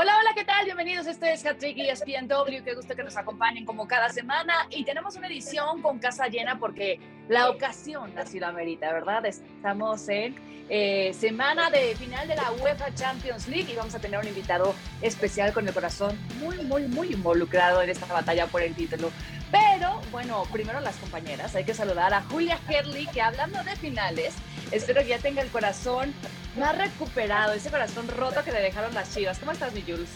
Hola, hola, ¿qué tal? Bienvenidos. Este es Hattrick y ESPNW. Qué gusto que nos acompañen como cada semana. Y tenemos una edición con casa llena porque la ocasión así lo amerita, ¿verdad? Estamos en eh, semana de final de la UEFA Champions League y vamos a tener un invitado especial con el corazón muy, muy, muy involucrado en esta batalla por el título. Pero bueno, primero las compañeras. Hay que saludar a Julia Herley, que hablando de finales, espero que ya tenga el corazón más recuperado, ese corazón roto que le dejaron las chivas. ¿Cómo estás, mi Jules?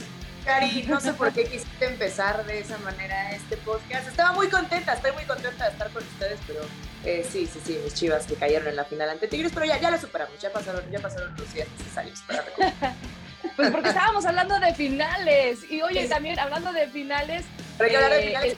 Cari, no sé por qué quisiste empezar de esa manera este podcast. Estaba muy contenta, estoy muy contenta de estar con ustedes, pero eh, sí, sí, sí, mis chivas que cayeron en la final ante Tigres, pero ya, ya lo superamos, ya pasaron, ya pasaron los días necesarios para recuperar. Pues porque estábamos hablando de finales. Y oye, también hablando de finales. Pero hablar de finales.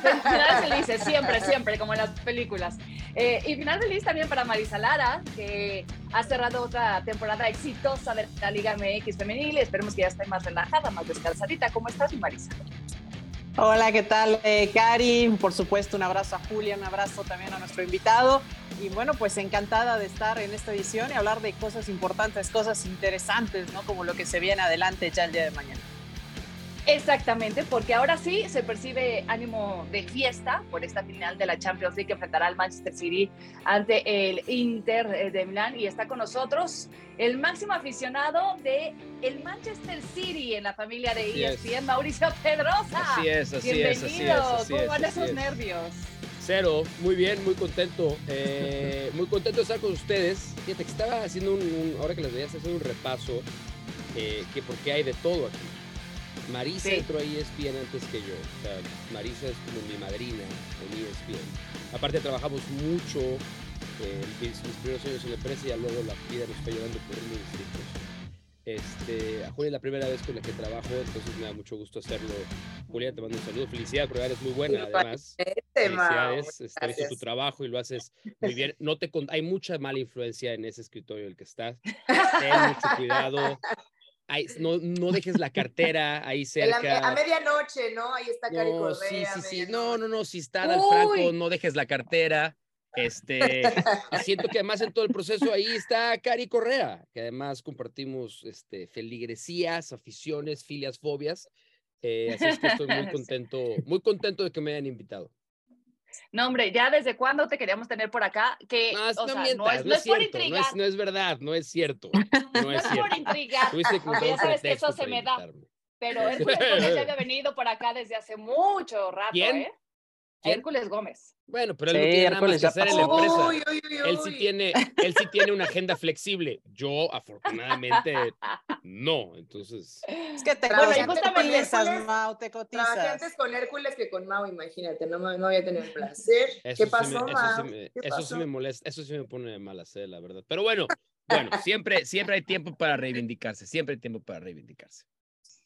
Finales felices, siempre, siempre, como en las películas. Eh, y final feliz también para Marisa Lara, que ha cerrado otra temporada exitosa de la Liga MX femenil. Esperemos que ya esté más relajada, más descansadita. ¿Cómo estás, Marisa? Hola, ¿qué tal, eh, Cari? Por supuesto, un abrazo a Julia, un abrazo también a nuestro invitado. Y bueno, pues encantada de estar en esta edición y hablar de cosas importantes, cosas interesantes, ¿no? Como lo que se viene adelante ya el día de mañana. Exactamente, porque ahora sí se percibe ánimo de fiesta por esta final de la Champions League que enfrentará al Manchester City ante el Inter de Milán y está con nosotros el máximo aficionado de el Manchester City en la familia de ESPN, Mauricio Pedrosa. Así es, así Bienvenido. es, así es. Así ¿Cómo van así esos es. nervios? Cero, muy bien, muy contento. eh, muy contento de estar con ustedes. Fíjate que estaba haciendo un, un- ahora que les veía, haciendo un repaso, eh, que porque hay de todo aquí. Marisa Sí. entró ahí ESPN antes que yo. O sea, Marisa es como mi madrina en ESPN. Aparte trabajamos mucho eh, mis, mis primeros años en la empresa y ya luego la vida nos fue llevando por unos distritos. Este, a Julia es la primera vez con la que trabajo, entonces me da mucho gusto hacerlo. Julia, te mando un saludo. Felicidades, porque eres muy buena, además. Felicidades, este, visto tu trabajo y lo haces muy bien. No te hay mucha mala influencia en ese escritorio del que estás. Ten mucho cuidado. No, no dejes la cartera ahí cerca. a medianoche, ¿no? Ahí está Cari No, Correa. sí, a sí, sí. No, no, no. Si está al Uy. franco, no dejes la cartera. Este, siento que además en todo el proceso ahí está Cari Correa, que además compartimos este, feligresías, aficiones, filias, fobias. Eh, así es que estoy muy contento, muy contento de que me hayan invitado. No, hombre, ya desde cuándo te queríamos tener por acá, que No, es- o no sea, mientas, no es, no es por cierto, no intrigar, es, no es verdad, no es cierto. No es es por cierto. intrigar, ya sabes que eso se me da. Pero Gómez ya había venido por acá desde hace mucho rato, ¿Quién? ¿eh? ¿Quién? Hércules Gómez. Bueno, pero él no Sí, tiene nada más Hércules que hacer en la pasó. empresa. Uy, uy, uy, Él sí tiene, él sí tiene una agenda flexible. Yo, afortunadamente, no. Entonces, Es que te Bueno, y cotizas, Hércules, Mau, te Trabajé cotizas. antes con Hércules que con Mau, imagínate, no, me- no voy a tener placer. eso, ¿Qué sí pasó, me, eso, sí Mau? me, ¿Qué eso sí me molesta, eso sí me pone de mala sed, la verdad. Pero bueno, bueno, siempre, siempre hay tiempo para reivindicarse, siempre hay tiempo para reivindicarse.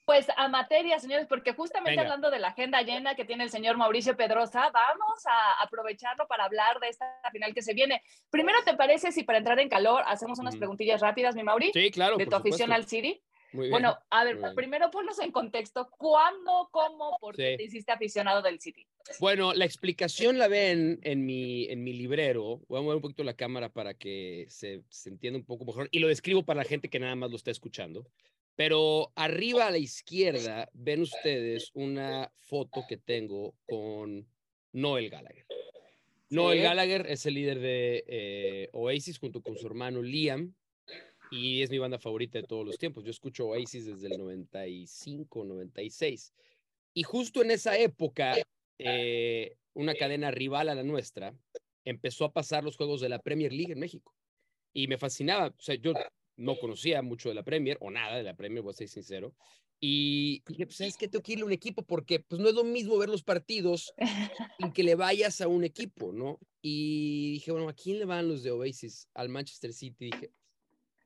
Pues a materia, señores, porque justamente Venga. hablando de la agenda llena que tiene el señor Mauricio Pedrosa, vamos a aprovecharlo para hablar de esta final que se viene. Primero, ¿te parece si para entrar en calor hacemos unas Ujú. preguntillas rápidas, mi Mauri? Sí, claro. de tu afición al City. Muy bien. Bueno, a ver, primero ponnos en contexto, ¿cuándo, cómo, por qué Sí. te hiciste aficionado del City? Bueno, la explicación la ven en mi, en mi librero. Voy a mover un poquito la cámara para que se, se entienda un poco mejor. Y lo describo para la gente que nada más lo está escuchando. Pero arriba a la izquierda ven ustedes una foto que tengo con Noel Gallagher. Noel. Gallagher es el líder de eh, Oasis junto con su hermano Liam. Y es mi banda favorita de todos los tiempos. Yo escucho Oasis desde el 95, 96. Y justo en esa época, eh, una cadena rival a la nuestra empezó a pasar los juegos de la Premier League en México. Y me fascinaba. O sea, yo no conocía mucho de la Premier o nada de la Premier, voy a ser sincero. Y dije, pues, ¿sabes qué? Tengo que irle a un equipo porque pues, no es lo mismo ver los partidos en que le vayas a un equipo, ¿no? Y dije, bueno, ¿a quién le van los de Oasis? Al Manchester City. Dije,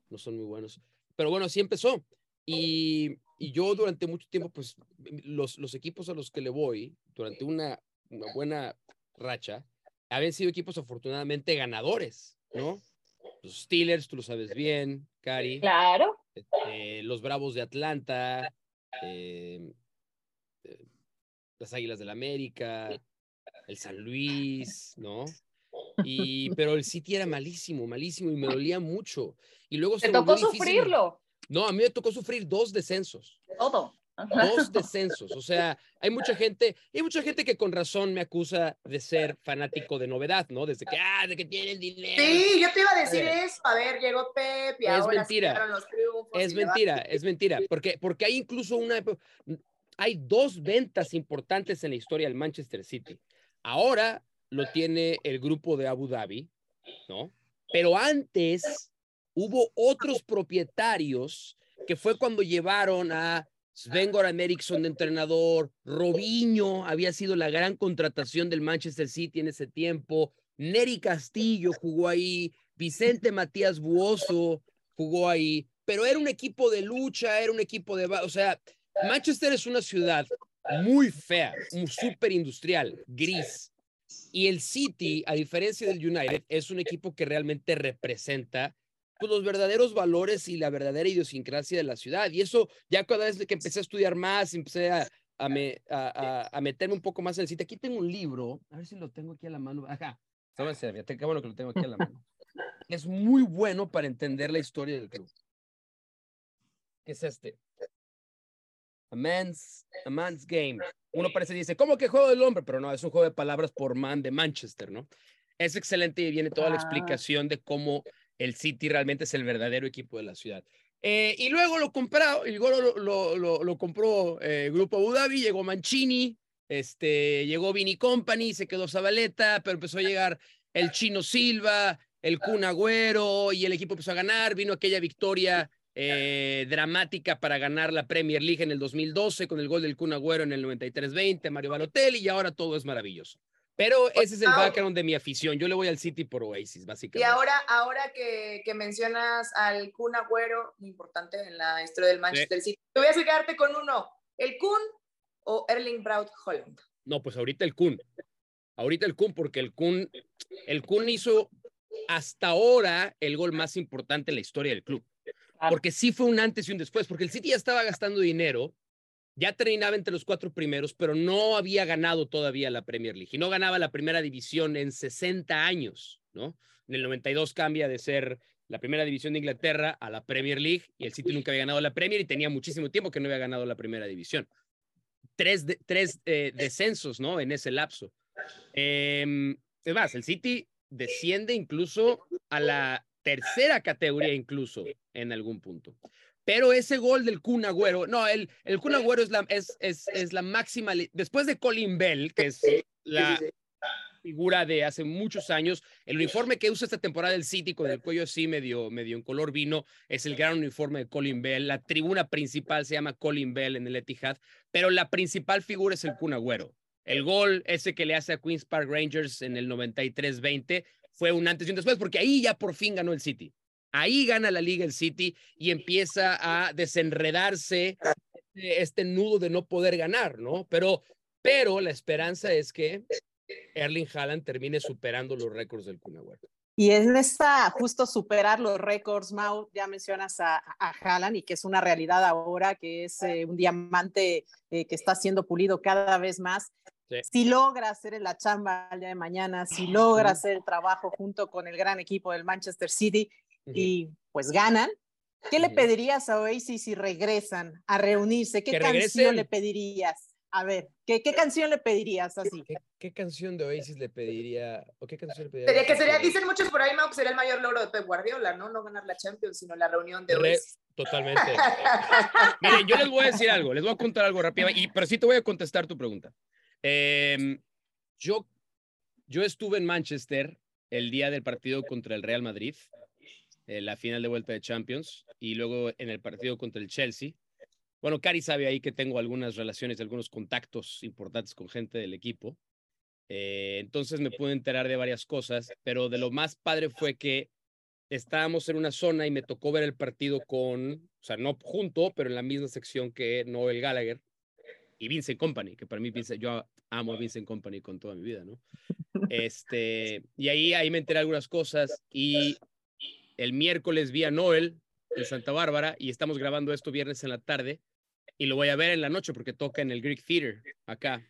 no son muy buenos. Pero bueno, así empezó. Y, y yo durante mucho tiempo, pues los, los equipos a los que le voy, durante una, una buena racha, habían sido equipos afortunadamente ganadores, ¿no? Los Steelers, tú lo sabes bien, Cari. Claro. eh, los Bravos de Atlanta, eh, eh, las Águilas del América, el San Luis, ¿no? Y, pero el City era malísimo, malísimo y me dolía mucho. Y luego se tocó difícil. sufrirlo. No, a mí me tocó sufrir dos descensos. Todo. Dos descensos. O sea, hay mucha gente, hay mucha gente que con razón me acusa de ser fanático de novedad, ¿no? Desde que, ah, de que tiene el dinero. Sí, yo te iba a decir ver. eso. A ver, llegó Pep y Es ahora mentira. los triunfos. Es le va- mentira, es mentira, porque, porque hay incluso una, hay dos ventas importantes en la historia del Manchester City. Ahora lo tiene el grupo de Abu Dhabi, ¿no? Pero antes hubo otros propietarios que fue cuando llevaron a Sven Goran Eriksson de entrenador, Robinho había sido la gran contratación del Manchester City en ese tiempo, Neri Castillo jugó ahí, Vicente Matías Buoso jugó ahí, pero era un equipo de lucha, era un equipo de, o sea, Manchester es una ciudad muy fea, súper industrial, gris. Y el City, a diferencia del United, es un equipo que realmente representa pues, los verdaderos valores y la verdadera idiosincrasia de la ciudad. Y eso ya cada vez que empecé a estudiar más, empecé a, a, me- a- a- meterme un poco más en el City. Aquí tengo un libro, a ver si lo tengo aquí a la mano. Ajá, en serio, qué bueno que lo tengo aquí a la mano. Es muy bueno para entender la historia del club. ¿Qué es este? A man's, a man's game. Uno parece dice, ¿cómo que juego del hombre? Pero no, es un juego de palabras por man de Manchester, ¿no? Es excelente y viene toda la Ah. explicación de cómo el City realmente es el verdadero equipo de la ciudad. Eh, y luego lo compró, lo, lo, lo, lo compró eh, Grupo Abu Dhabi, llegó Mancini, este, llegó Vini Company, se quedó Zabaleta, pero empezó a llegar el Chino Silva, el Kun Agüero, y el equipo empezó a ganar, vino aquella victoria eh, dramática para ganar la Premier League en el 2012 con el gol del Kun Agüero en el 93-20, Mario Balotelli, y ahora todo es maravilloso. Pero ese es el background de mi afición. Yo le voy al City por Oasis, Y básicamente. ahora, ahora que, que mencionas al Kun Agüero, muy importante en la historia del Manchester City, te voy a quedarte con uno. ¿El Kun o Erling Braut Holland? No, pues ahorita el Kun. Ahorita el Kun, porque el Kun, el Kun hizo hasta ahora el gol más importante en la historia del club. Porque sí fue un antes y un después, porque el City ya estaba gastando dinero, ya terminaba entre los cuatro primeros, pero no había ganado todavía la Premier League y no ganaba la primera división en 60 años, ¿no? En el 92 cambia de ser la primera división de Inglaterra a la Premier League y el City nunca había ganado la Premier y tenía muchísimo tiempo que no había ganado la primera división. Tres, tres eh, descensos, ¿no? En ese lapso. Em, es más, el City desciende incluso a la tercera categoría incluso en algún punto. Pero ese gol del Kun Agüero, no, el, el Kun Agüero es la, es, es, es la máxima, después de Colin Bell, que es la figura de hace muchos años, el uniforme que usa esta temporada el City con el cuello así medio, medio en color vino, es el gran uniforme de Colin Bell, la tribuna principal se llama Colin Bell en el Etihad, pero la principal figura es el Kun Agüero. El gol ese que le hace a Queens Park Rangers en el 93-20 fue un antes y un después, porque ahí ya por fin ganó el City. Ahí gana la liga el City y empieza a desenredarse este, este nudo de no poder ganar, ¿no? Pero, pero la esperanza es que Erling Haaland termine superando los récords del Kun Agüero. Y en esta, justo superar los récords, Mau, ya mencionas a, a Haaland y que es una realidad ahora, que es eh, un diamante eh, que está siendo pulido cada vez más. Sí. Si logra hacer la chamba el día de mañana, si logra hacer el trabajo junto con el gran equipo del Manchester City y pues ganan, ¿qué le pedirías a Oasis si regresan a reunirse? ¿Qué Que canción regresen. le pedirías? A ver, ¿qué, qué canción le pedirías así? ¿Qué, qué canción de Oasis le pediría? ¿O qué canción le pediría? Sería que sería, dicen muchos por ahí, Mau, que sería el mayor logro de Pep Guardiola, ¿no? No ganar la Champions, sino la reunión de Re- Oasis. Totalmente. Miren, yo les voy a decir algo, les voy a contar algo rápido, y, pero sí te voy a contestar tu pregunta. Em, yo, yo estuve en Manchester el día del partido contra el Real Madrid, eh, la final de vuelta de Champions, y luego en el partido contra el Chelsea. Bueno, Cari sabe ahí que tengo algunas relaciones, algunos contactos importantes con gente del equipo. Eh, entonces me pude enterar de varias cosas, pero de lo más padre fue que estábamos en una zona y me tocó ver el partido con, o sea, no junto, pero en la misma sección que Noel Gallagher y Vincent Company, que para mí Vincent, yo amo a Vincent Company con toda mi vida, ¿no? Este, y ahí, ahí me enteré algunas cosas y el miércoles vi a Noel en Santa Bárbara y estamos grabando esto viernes en la tarde y lo voy a ver en la noche porque toca en el Greek Theater acá.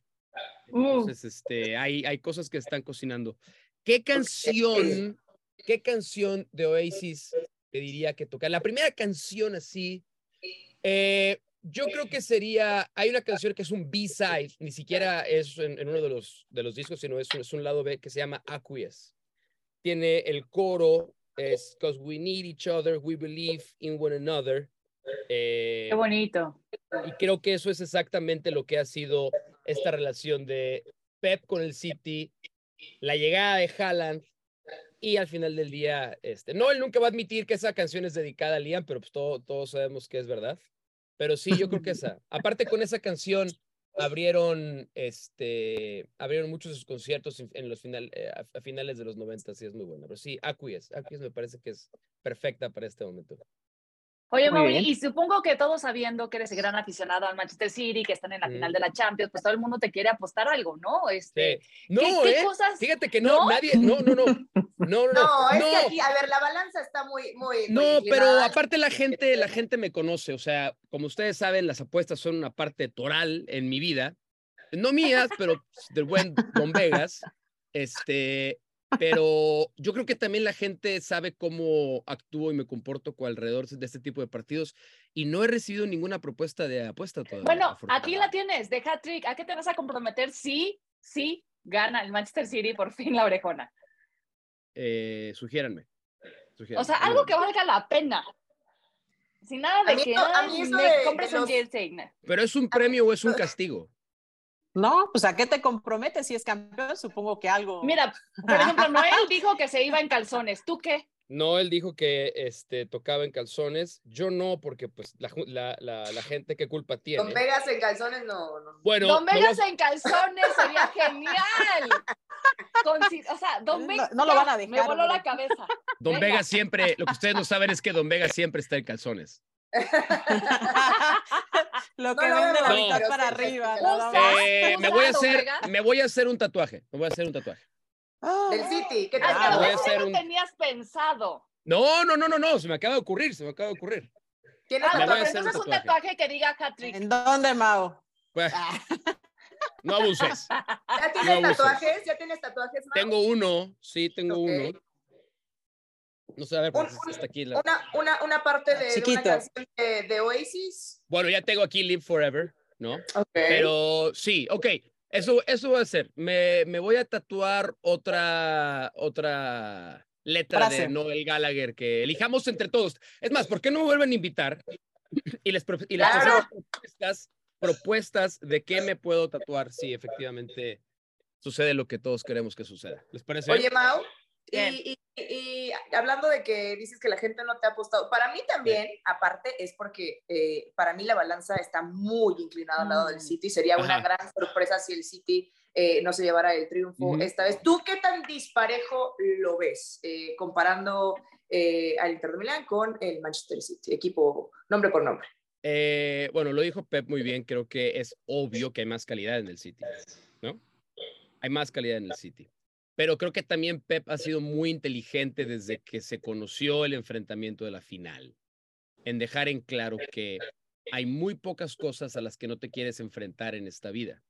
Uh, Entonces, este, hay, hay cosas que están cocinando. ¿Qué canción, qué canción de Oasis te diría que tocar? La primera canción así, eh, yo creo que sería, hay una canción que es un B-side, ni siquiera es en, en uno de los, de los discos, sino es, es un lado B que se llama Aqueous. Tiene el coro, es Because we need each other, we believe in one another. Eh, qué bonito. y creo que eso es exactamente lo que ha sido esta relación de Pep con el City, la llegada de Haaland y al final del día, este, no, él nunca va a admitir que esa canción es dedicada a Liam, pero pues todo- todos sabemos que es verdad. Pero sí, yo creo que esa. Aparte con esa canción abrieron, este, abrieron muchos sus conciertos en- los final, eh, a, finales de los 90 y es muy buena. Pero sí, Aqueous, Aqueous me parece que es perfecta para este momento. Oye, Muy Mauri, bien. y supongo que todos sabiendo que eres gran aficionado al Manchester City, que están en la Ujú. final de la Champions, pues todo el mundo te quiere apostar algo, ¿no? Este, Sí. No, qué ¿eh? cosas? Fíjate que no, ¿No? nadie, no, no, no, no, no, no, es no. que aquí, a ver, la balanza está muy, muy. muy No, pero inclinada. aparte la gente, la gente me conoce, o sea, como ustedes saben, las apuestas son una parte toral en mi vida, no mías, pero del buen Don Vegas, este, pero yo creo que también la gente sabe cómo actúo y me comporto con alrededor de este tipo de partidos y no he recibido ninguna propuesta de apuesta todavía. Bueno, aquí la tienes, de hat-trick. ¿A qué te vas a comprometer si, si gana el Manchester City por fin la orejona? Eh, sugiéranme. O sea, algo que valga la pena. Sin nada de A mí que eso- a ay, mí eso me de- compres de un los- jersey. ¿Pero es un premio o es un castigo? No, pues ¿a qué te comprometes si es campeón? Supongo que algo. Mira, por ejemplo, Noel dijo que se iba en calzones. ¿Tú qué? No, él dijo que este, tocaba en calzones. Yo no, porque pues la, la, la, la gente, ¿qué culpa tiene? Con Vegas en calzones, no. no. Bueno, Don no Vegas en calzones sería genial. O sea, Don No- Vegas no lo ya van a me dejar, voló hombre. la cabeza. Don venga. Vega siempre, lo que ustedes no saben es que Don Vega siempre está en calzones. lo No que lo vende la vemos, mitad pero para arriba. Eh, ¿Tú me voy a hacer, me voy a hacer un tatuaje. Me voy a hacer un tatuaje. Ah, Del City, ¿qué Ah, tal? pero voy a eso hacer no un- tenías pensado. No, no, no, no, no, se me acaba de ocurrir, se me acaba de ocurrir. ¿Tienes Ah, no, pero hacer un entonces un tatuaje. tatuaje que diga hat-trick. ¿En dónde, Mau? Pues, Ah, no abuses. ¿Ya tienes No abuses. tatuajes? ¿Ya tienes tatuajes? Mau? Tengo uno, sí, tengo Ok. uno. No sé, a ver, pues Un- está aquí. la- Una, una, una parte de, de una canción de, de Oasis. Bueno, ya tengo aquí Live Forever, ¿no? Ok. Pero sí, ok, eso, eso va a ser. Me, me voy a tatuar otra, otra letra Frase. de Noel Gallagher que elijamos entre todos. Es más, ¿por qué no me vuelven a invitar? Y les, y les Claro. propuestas, propuestas de qué me puedo tatuar si efectivamente sucede lo que todos queremos que suceda. ¿Les parece? Oye, Mau, y, Bien. y- y hablando de que dices que la gente no te ha apostado, para mí también, aparte, es porque eh, para mí la balanza está muy inclinada al lado del Mm. City. Sería una gran sorpresa si el City eh, no se llevara el triunfo esta vez. ¿Tú qué tan disparejo lo ves eh, comparando al Inter de Milán con el Manchester City? Equipo nombre por nombre. Bueno, lo dijo Pep muy bien. Creo que es obvio que hay más calidad en el City, ¿no? Hay más calidad en el City. Pero creo que también Pep ha sido muy inteligente desde que se conoció el enfrentamiento de la final, en dejar en claro que hay muy pocas cosas a las que no te quieres enfrentar en esta vida.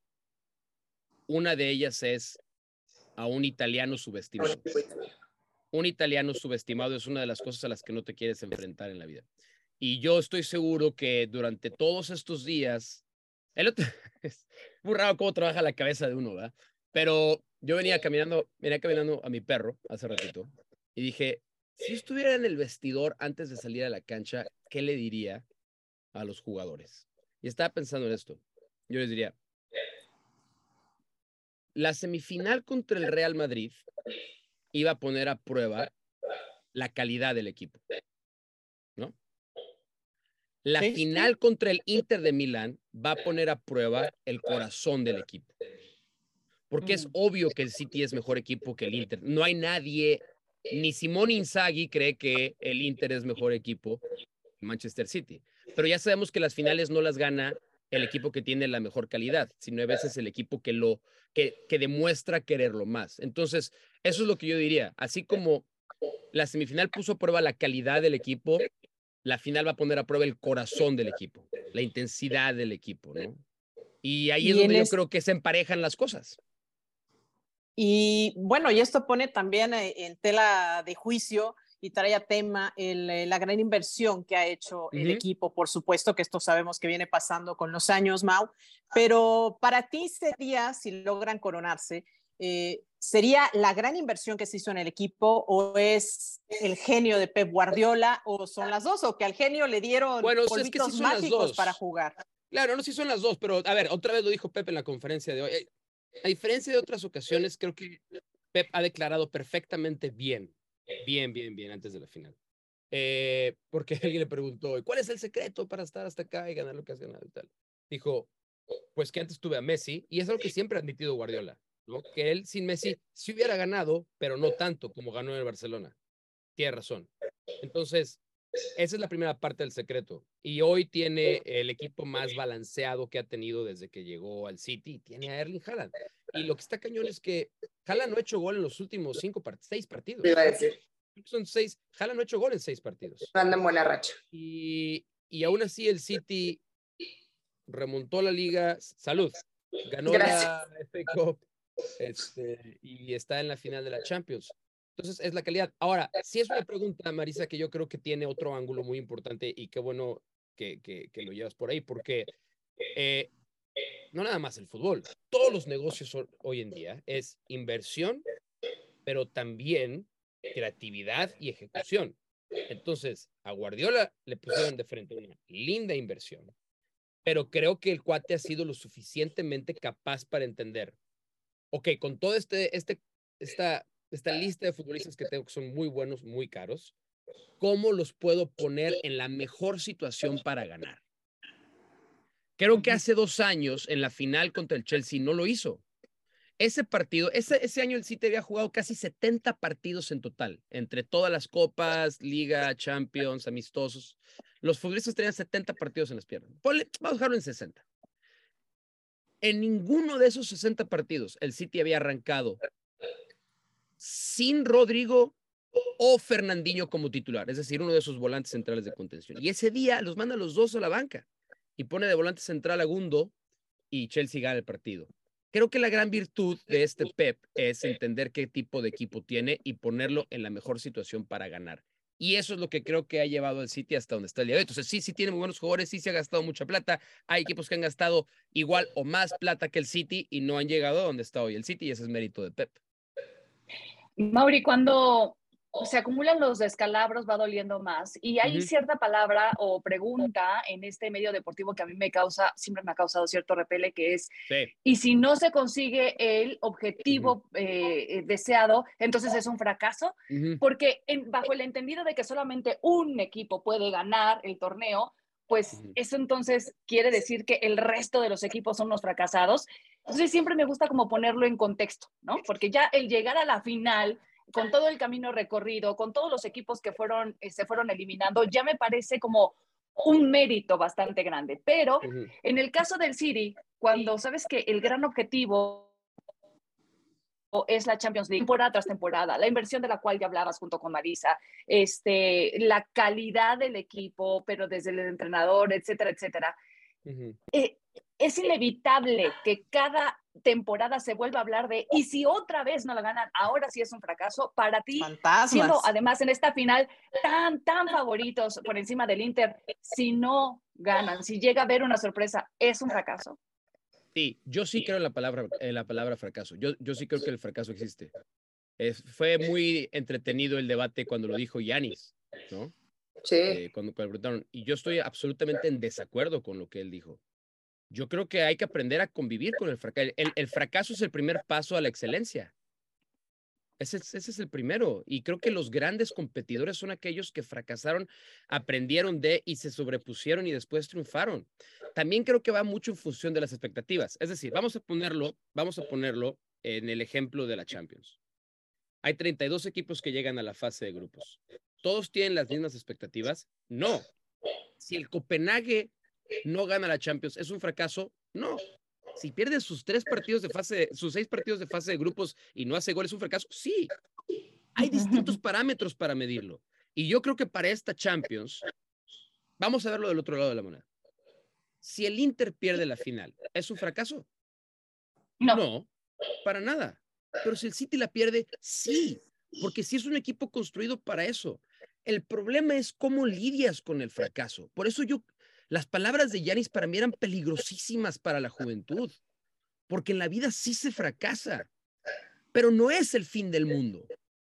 Una de ellas es a un italiano subestimado. Un italiano subestimado es una de las cosas a las que no te quieres enfrentar en la vida. Y yo estoy seguro que durante todos estos días, el otro, es muy raro cómo trabaja la cabeza de uno, ¿verdad? Pero yo venía caminando, venía caminando a mi perro hace ratito y dije, si estuviera en el vestidor antes de salir a la cancha, ¿qué le diría a los jugadores? Y estaba pensando en esto. Yo les diría, la semifinal contra el Real Madrid iba a poner a prueba la calidad del equipo, ¿no? La Sí, sí. final contra el Inter de Milán va a poner a prueba el corazón del equipo. Porque es obvio que el City es mejor equipo que el Inter. No hay nadie, ni Simón Inzaghi cree que el Inter es mejor equipo que Manchester City. Pero ya sabemos que las finales no las gana el equipo que tiene la mejor calidad, sino a veces el equipo que lo que, que demuestra quererlo más. Entonces, eso es lo que yo diría. Así como la semifinal puso a prueba la calidad del equipo, la final va a poner a prueba el corazón del equipo, la intensidad del equipo, ¿no? Y ahí Y es donde yo es- creo que se emparejan las cosas. Y bueno, y esto pone también eh, en tela de juicio y trae a tema el, eh, la gran inversión que ha hecho el equipo, por supuesto que esto sabemos que viene pasando con los años, Mau, pero para ti sería, si logran coronarse, eh, ¿sería la gran inversión que se hizo en el equipo o es el genio de Pep Guardiola o son las dos o que al genio le dieron Bueno, o sea, es que sí polvitos mágicos para jugar? Claro, no sé si son las dos, pero a ver, otra vez lo dijo Pep en la conferencia de hoy. A diferencia de otras ocasiones, creo que Pep ha declarado perfectamente bien, bien, bien, bien antes de la final. Eh, porque alguien le preguntó, ¿y ¿cuál es el secreto para estar hasta acá y ganar lo que has ganado y tal? Dijo, pues que antes tuve a Messi, y es algo que siempre ha admitido Guardiola, ¿no? Que él sin Messi sí hubiera ganado, pero no tanto como ganó en el Barcelona. Tiene razón. Entonces, esa es la primera parte del secreto. Y hoy tiene el equipo más balanceado que ha tenido desde que llegó al City. Tiene a Erling Haaland. Y lo que está cañón es que Haaland no ha hecho gol en los últimos cinco part- seis partidos. Iba a decir. Son seis. Haaland no ha hecho gol en seis partidos. Anda en buena racha. Y, y aún así el City remontó la liga. Salud. Ganó Gracias. la FA Cup este, y está en la final de la Champions. Entonces es la calidad. Ahora, sí es una pregunta, Marisa, que yo creo que tiene otro ángulo muy importante y qué bueno que, que, que lo llevas por ahí, porque eh, no nada más el fútbol, todos los negocios ho- hoy en día es inversión, pero también creatividad y ejecución. Entonces, a Guardiola le pusieron de frente una linda inversión, pero creo que el cuate ha sido lo suficientemente capaz para entender, ok, con todo este, este, esta, esta lista de futbolistas que tengo que son muy buenos, muy caros, ¿cómo los puedo poner en la mejor situación para ganar? Creo que hace dos años en la final contra el Chelsea no lo hizo. Ese partido, ese, ese año el City había jugado casi 70 partidos en total, entre todas las copas, Liga, Champions, amistosos. Los futbolistas tenían 70 partidos en las piernas. Ponle, vamos a dejarlo en 60. En ninguno de esos 60 partidos el City había arrancado sin Rodrigo o Fernandinho como titular, es decir, uno de esos volantes centrales de contención. Y ese día los manda los dos a la banca y pone de volante central a Gundo y Chelsea gana el partido. Creo que la gran virtud de este Pep es entender qué tipo de equipo tiene y ponerlo en la mejor situación para ganar. Y eso es lo que creo que ha llevado al City hasta donde está el día de hoy. Entonces, sí, sí tiene muy buenos jugadores, sí se ha gastado mucha plata. Hay equipos que han gastado igual o más plata que el City y no han llegado a donde está hoy el City y ese es mérito de Pep. Mauri, cuando se acumulan los descalabros va doliendo más y hay cierta palabra o pregunta en este medio deportivo que a mí me causa, siempre me ha causado cierto repele, que es, Sí. y si no se consigue el objetivo eh, eh, deseado, entonces es un fracaso, porque en- bajo el entendido de que solamente un equipo puede ganar el torneo, pues eso entonces quiere decir que el resto de los equipos son los fracasados. Entonces siempre me gusta como ponerlo en contexto, ¿no? Porque ya el llegar a la final, con todo el camino recorrido, con todos los equipos que fueron, eh, se fueron eliminando, ya me parece como un mérito bastante grande. Pero en el caso del City, cuando sabes que el gran objetivo es la Champions League, temporada tras temporada, la inversión de la cual ya hablabas junto con Marisa, este, la calidad del equipo, pero desde el entrenador, etcétera, etcétera, eh, es inevitable que cada temporada se vuelva a hablar de, y si otra vez no la ganan, ahora sí es un fracaso para ti, Fantasmas. siendo además en esta final tan, tan favoritos por encima del Inter, si no ganan, si llega a haber una sorpresa, es un fracaso. Sí, yo sí creo en la palabra, en la palabra fracaso. Yo, yo sí creo que el fracaso existe. Es- fue muy entretenido el debate cuando lo dijo Yanis, ¿no? Sí. Eh, cuando, cuando preguntaron. Y yo estoy absolutamente en desacuerdo con lo que él dijo. Yo creo que hay que aprender a convivir con el fracaso. El, el fracaso es el primer paso a la excelencia. Ese, es- el primero. Y creo que los grandes competidores son aquellos que fracasaron, aprendieron de y se sobrepusieron y después triunfaron. También creo que va mucho en función de las expectativas. Es decir, vamos a ponerlo, vamos a ponerlo en el ejemplo de la Champions. Hay 32 equipos que llegan a la fase de grupos. ¿Todos tienen las mismas expectativas? No. Si el Copenhague no gana la Champions, ¿es un fracaso? No. Si pierde sus tres partidos de fase, sus seis partidos de fase de grupos y no hace gol, ¿es un fracaso? Sí. Hay distintos parámetros para medirlo. Y yo creo que para esta Champions, vamos a verlo del otro lado de la moneda. si el Inter pierde la final, ¿es un fracaso? No. No, para nada. Pero si el City la pierde, sí, porque sí es un equipo construido para eso. El problema es cómo lidias con el fracaso. Por eso yo, las palabras de Yanis para mí eran peligrosísimas para la juventud, porque en la vida sí se fracasa, pero no es el fin del mundo.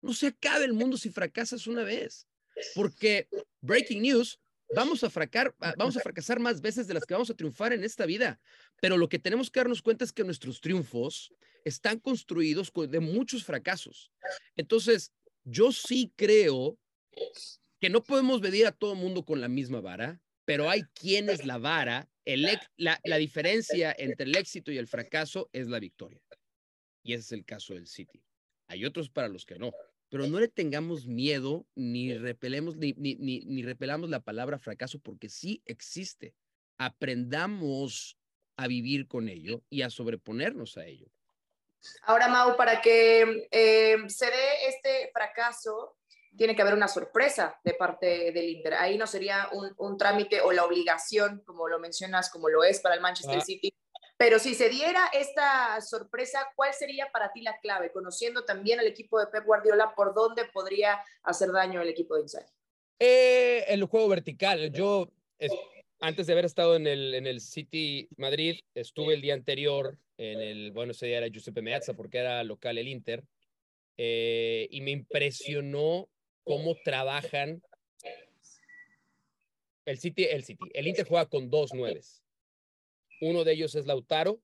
No se acaba el mundo si fracasas una vez, porque, breaking news, vamos a, fracar, ah, vamos a fracasar más veces de las que vamos a triunfar en esta vida, pero lo que tenemos que darnos cuenta es que nuestros triunfos están construidos con- de muchos fracasos. Entonces, yo sí creo que no podemos medir a todo mundo con la misma vara, pero hay quienes la vara, la, diferencia entre el éxito y el fracaso es la victoria. Y ese es el caso del City. Hay otros para los que no, pero no le tengamos miedo ni repelemos ni, ni, ni, ni repelamos la palabra fracaso porque sí existe. Aprendamos a vivir con ello y a sobreponernos a ello. Ahora, Mau, para que eh, se dé este fracaso, tiene que haber una sorpresa de parte del Inter. Ahí no sería un, un trámite o la obligación, como lo mencionas, como lo es para el Manchester Ah. City. Pero si se diera esta sorpresa, ¿cuál sería para ti la clave? Conociendo también al equipo de Pep Guardiola, ¿por dónde podría hacer daño el equipo de Inzaghi? Eh, el juego vertical. Yo, es- antes de haber estado en el, en el City Madrid, estuve el día anterior en el, bueno, ese día era Giuseppe Meazza porque era local el Inter, eh, y me impresionó cómo trabajan el City, el City. El Inter juega con dos nueves. Uno de ellos es Lautaro,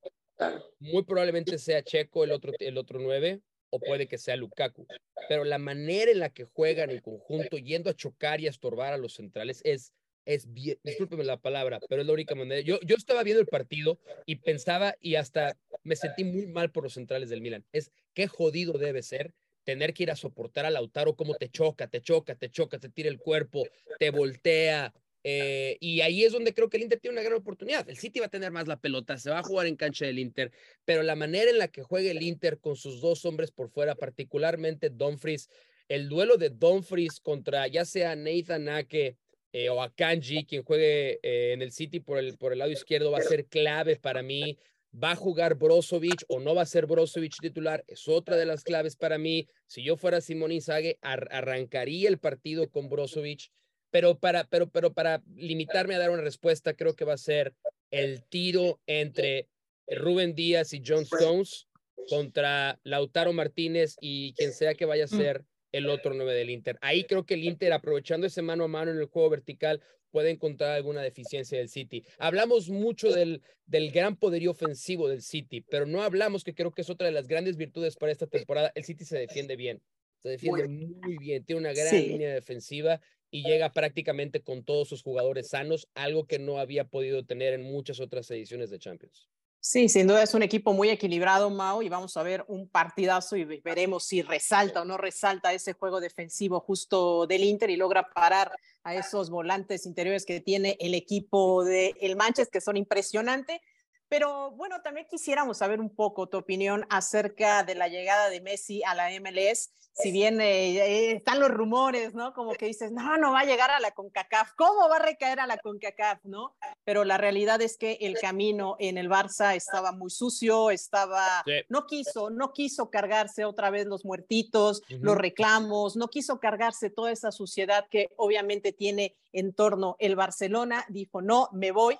muy probablemente sea Checo el otro, el otro nueve, o puede que sea Lukaku. Pero la manera en la que juegan en conjunto, yendo a chocar y a estorbar a los centrales, es, es bien, discúlpeme la palabra, pero es la única manera. Yo, yo estaba viendo el partido y pensaba y hasta me sentí muy mal por los centrales del Milan. Es qué jodido debe ser tener que ir a soportar a Lautaro, cómo te choca, te choca, te choca, te tira el cuerpo, te voltea. eh, y ahí es donde creo que el Inter tiene una gran oportunidad. El City va a tener más la pelota, se va a jugar en cancha del Inter, pero la manera en la que juega el Inter con sus dos hombres por fuera, particularmente Dumfries, el duelo de Dumfries contra ya sea Nathan Ake eh, o Akanji, quien juegue eh, en el City por el, por el lado izquierdo, va a ser clave para mí. ¿Va a jugar Brozovic o no va a ser Brozovic titular? Es otra de las claves para mí. Si yo fuera Simón Inzaghi, ar- arrancaría el partido con Brozovic, pero para, pero, pero para limitarme a dar una respuesta, creo que va a ser el tiro entre Rubén Díaz y John Stones contra Lautaro Martínez y quien sea que vaya a ser el otro 9 del Inter. Ahí creo que el Inter, aprovechando ese mano a mano en el juego vertical, puede encontrar alguna deficiencia del City. Hablamos mucho del, del gran poderío ofensivo del City, pero no hablamos, que creo que es otra de las grandes virtudes para esta temporada. El City se defiende bien, se defiende muy bien, tiene una gran Sí. línea defensiva y llega prácticamente con todos sus jugadores sanos, algo que no había podido tener en muchas otras ediciones de Champions. Sí, sin duda es un equipo muy equilibrado, Mao, y vamos a ver un partidazo y ve- veremos si resalta o no resalta ese juego defensivo justo del Inter y logra parar a esos volantes interiores que tiene el equipo del el Manchester, que son impresionantes. Pero bueno, también quisiéramos saber un poco tu opinión acerca de la llegada de Messi a la MLS. Si bien eh, están los rumores, ¿no? Como que dices, no, no va a llegar a la CONCACAF. ¿Cómo va a recaer a la CONCACAF, no? Pero la realidad es que el camino en el Barça estaba muy sucio, estaba, Sí. no quiso, no quiso cargarse otra vez los muertitos, los reclamos, no quiso cargarse toda esa suciedad que obviamente tiene en torno el Barcelona. Dijo, no, me voy.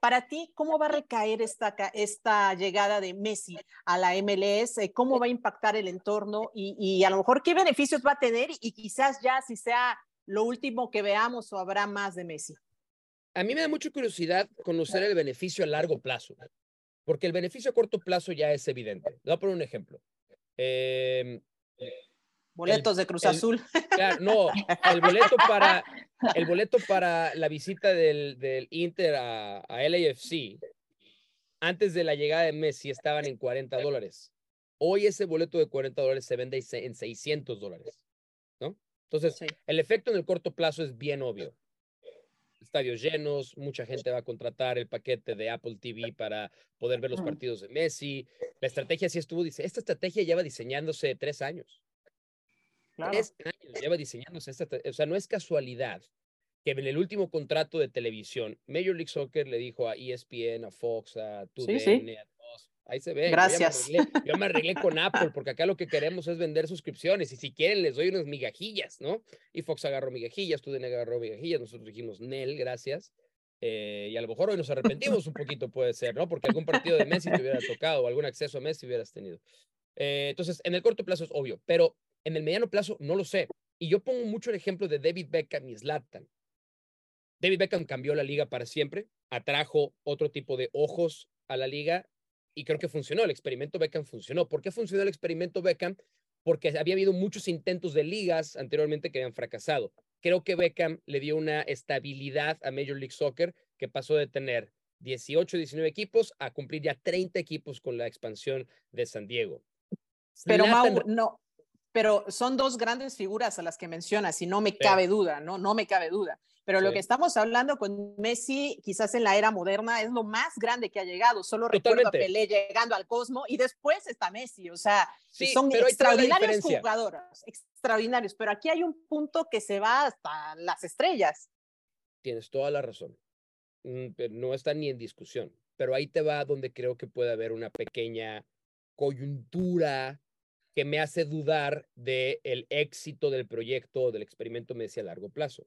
Para ti, ¿cómo va a recaer esta, llegada de Messi a la MLS? Eh, ¿Cómo va a impactar el entorno? Y, y a lo mejor, ¿qué beneficios va a tener? Y quizás ya si sea lo último que veamos o habrá más de Messi. A mí me da mucha curiosidad conocer el beneficio a largo plazo, porque el beneficio a corto plazo ya es evidente. Voy a poner un ejemplo. Em, Boletos de Cruz el- Azul. Claro, no, el boleto para, el boleto para la visita del, del Inter a, a LAFC, antes de la llegada de Messi, estaban en 40 dólares. Hoy ese boleto de 40 dólares se vende en 600 dólares, ¿no? Entonces, Sí. el efecto en el corto plazo es bien obvio. Estadios llenos, mucha gente va a contratar el paquete de Apple TV para poder ver los partidos de Messi. La estrategia sí estuvo, dice, esta estrategia lleva diseñándose tres años. Claro. Tres años lleva diseñándose esta, o sea, no es casualidad que en el último contrato de televisión, Major League Soccer le dijo a ESPN, a Fox, a TUDN, sí. a todos, ahí se ve. yo ya me Gracias. arreglé- Yo me arreglé con Apple porque acá lo que queremos es vender suscripciones y si quieren les doy unas migajillas, ¿no? Y Fox agarró migajillas, TUDN agarró migajillas, nosotros dijimos Nel, gracias. Eh, y a lo mejor hoy nos arrepentimos un poquito, puede ser, ¿no? Porque algún partido de Messi te hubiera tocado o algún acceso a Messi hubieras tenido. Eh, entonces, en el corto plazo es obvio, pero en el mediano plazo no lo sé. Y yo pongo mucho el ejemplo de David Beckham y Zlatan. David Beckham cambió la liga para siempre, atrajo otro tipo de ojos a la liga y creo que funcionó. El experimento Beckham funcionó. ¿Por qué funcionó el experimento Beckham? Porque había habido muchos intentos de ligas anteriormente que habían fracasado. Creo que Beckham le dio una estabilidad a Major League Soccer que pasó de tener 18, 19 equipos a cumplir ya 30 equipos con la expansión de San Diego. Pero Zlatan- Mau, no, pero son dos grandes figuras a las que mencionas y no me Sí. cabe duda, ¿no? No me cabe duda. Pero lo que estamos hablando con Messi, quizás en la era moderna, es lo más grande que ha llegado. Solo recuerdo a Totalmente. Pelé llegando al Cosmo y después está Messi. O sea, Sí, son extraordinarios jugadores, extraordinarios. Pero aquí hay un punto que se va hasta las estrellas. Tienes toda la razón. Mm, No está ni en discusión. Pero ahí te va donde creo que puede haber una pequeña coyuntura que me hace dudar del el éxito del proyecto o del experimento Messi a largo plazo.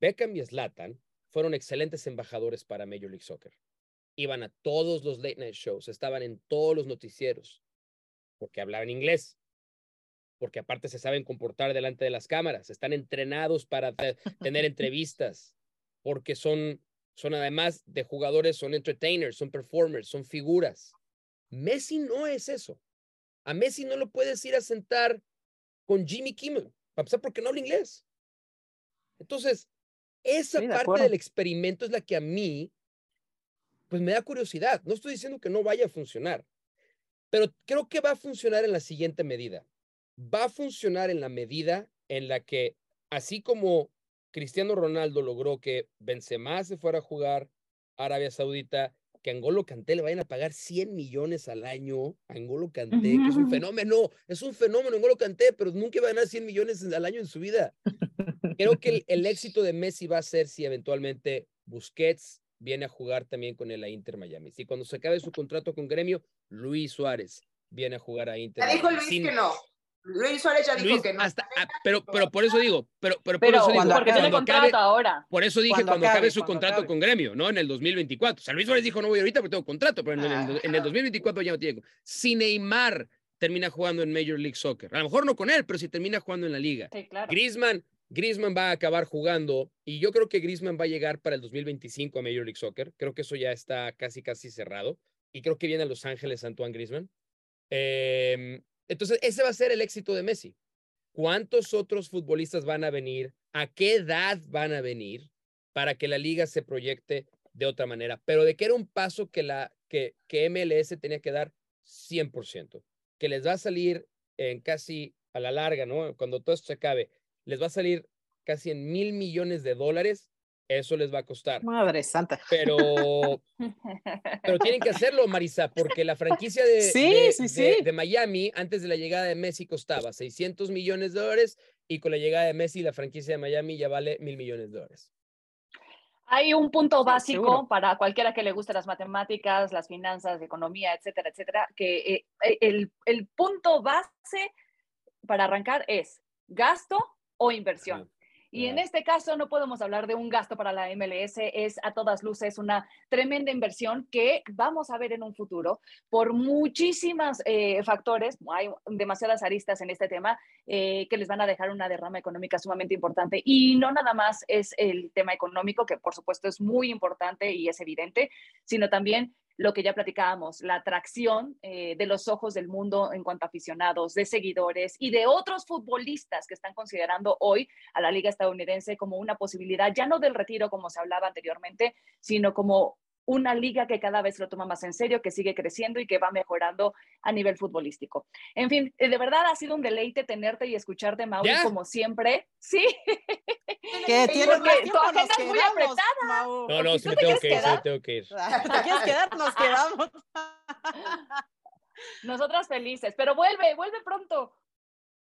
Beckham y Zlatan fueron excelentes embajadores para Major League Soccer. Iban a todos los late night shows, estaban en todos los noticieros, porque hablaban inglés, porque aparte se saben comportar delante de las cámaras, están entrenados para te- tener entrevistas, porque son, son además de jugadores, son entertainers, son performers, son figuras. Messi no es eso. A Messi no lo puedes ir a sentar con Jimmy Kimmel, para empezar porque no habla inglés. Entonces, esa Sí, de parte acuerdo. del experimento es la que a mí, pues me da curiosidad. No estoy diciendo que no vaya a funcionar, pero creo que va a funcionar en la siguiente medida. Va a funcionar en la medida en la que, así como Cristiano Ronaldo logró que Benzema se fuera a jugar a Arabia Saudita, que Angolo Kanté le vayan a pagar 100 millones al año a Angolo Kanté, que es un fenómeno, es un fenómeno Angolo Kanté, pero nunca iba a ganar 100 millones al año en su vida. Creo que el, el éxito de Messi va a ser si eventualmente Busquets viene a jugar también con el a Inter Miami. Si cuando se acabe su contrato con Gremio, Luis Suárez viene a jugar a Inter. Ya dijo Miami. Luis Sin- que no. Luis Suárez ya dijo Luis, que no. hasta- ah, pero, pero por eso digo, pero, pero por Pero eso digo, cuando porque tiene cuando contrato acabe- ahora. por eso dije Cuando cuando, acabe, acabe, su cuando contrato acabe. con Gremio, ¿no? En el 2024. O sea, Luis Suárez dijo, no voy ahorita porque tengo contrato, pero en, el- Ah. en el 2024 ya no tiene. Si Neymar termina jugando en Major League Soccer, a lo mejor no con él, pero si termina jugando en la liga. Sí, claro. Griezmann, Griezmann va a acabar jugando y yo creo que Griezmann va a llegar para el 2025 a Major League Soccer. Creo que eso ya está casi, casi cerrado. Y creo que viene a Los Ángeles Antoine Griezmann. Em, entonces, ese va a ser el éxito de Messi. ¿Cuántos otros futbolistas van a venir? ¿A qué edad van a venir para que la liga se proyecte de otra manera? Pero de que era un paso que, la, que, que MLS tenía que dar 100%, que les va a salir en casi a la larga, ¿no? Cuando todo esto se acabe, les va a salir casi en mil millones de dólares, eso les va a costar. Madre santa. Pero, pero tienen que hacerlo, Marisa, porque la franquicia de, Sí, de- sí, de- sí. de Miami, antes de la llegada de Messi, costaba 600 millones de dólares y con la llegada de Messi, la franquicia de Miami ya vale mil millones de dólares. Hay un punto básico seguro. para cualquiera que le guste las matemáticas, las finanzas, economía, etcétera, etcétera, que eh, eh, el, el punto base para arrancar es gasto o inversión. Ajá. Y en este caso no podemos hablar de un gasto para la MLS, es a todas luces una tremenda inversión que vamos a ver en un futuro por muchísimos factores, hay demasiadas aristas en este tema eh, que les van a dejar una derrama económica sumamente importante. Y no nada más es el tema económico, que por supuesto es muy importante y es evidente, sino también lo que ya platicábamos, la atracción eh, de los ojos del mundo en cuanto a aficionados, de seguidores y de otros futbolistas que están considerando hoy a la liga estadounidense como una posibilidad, ya no del retiro como se hablaba anteriormente, sino como una liga que cada vez lo toma más en serio, que sigue creciendo y que va mejorando a nivel futbolístico. En fin, eh, de verdad ha sido un deleite tenerte y escucharte, Mauri, ¿Ya? como siempre. Sí, Que tienes más tu agenda es muy apretada. Mau. No, no, ¿Y si me te tengo que ir, me tengo que ir. ¿Te quieres quedar? Nos quedamos. nosotras felices, pero vuelve, vuelve pronto.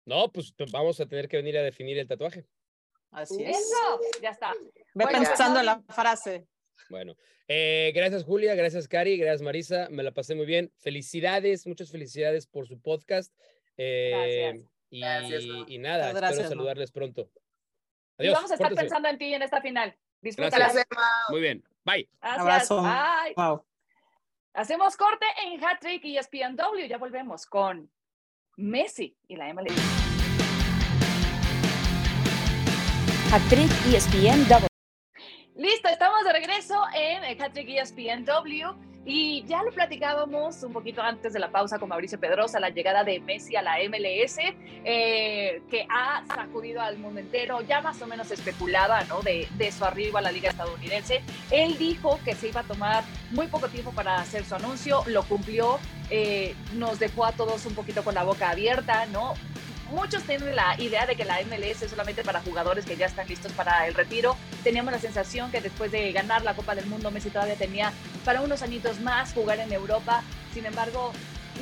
No, pues vamos a tener que venir a definir el tatuaje. Así es. Eso, ya está. Ve Bueno, pensando en pues, la frase. Bueno, eh, gracias Julia, gracias Cari, gracias Marisa, me la pasé muy bien. Felicidades, muchas felicidades por su podcast. Eh, Gracias. Y, Gracias, y nada, gracias, espero saludarles pronto. Y Adiós. vamos a estar pensando en ti en esta final. Disfrútala. Muy bien, bye. Gracias. Abrazo. Bye. Wow. Hacemos corte en Hat Trick y ESPNW. Ya volvemos con Messi y la MLS. Hat-Trick ESPN W. Listo, estamos de regreso en el Hat Trick ESPNW y ya lo platicábamos un poquito antes de la pausa con Mauricio Pedrosa, la llegada de Messi a la MLS, eh, que ha sacudido al mundo entero, ya más o menos especulaba ¿no? de, de su arribo a la liga estadounidense. Él dijo que se iba a tomar muy poco tiempo para hacer su anuncio, lo cumplió, eh, nos dejó a todos un poquito con la boca abierta, ¿no? Muchos tienen la idea de que la MLS es solamente para jugadores que ya están listos para el retiro. Teníamos la sensación que después de ganar la Copa del Mundo, Messi todavía tenía para unos añitos más jugar en Europa. Sin embargo,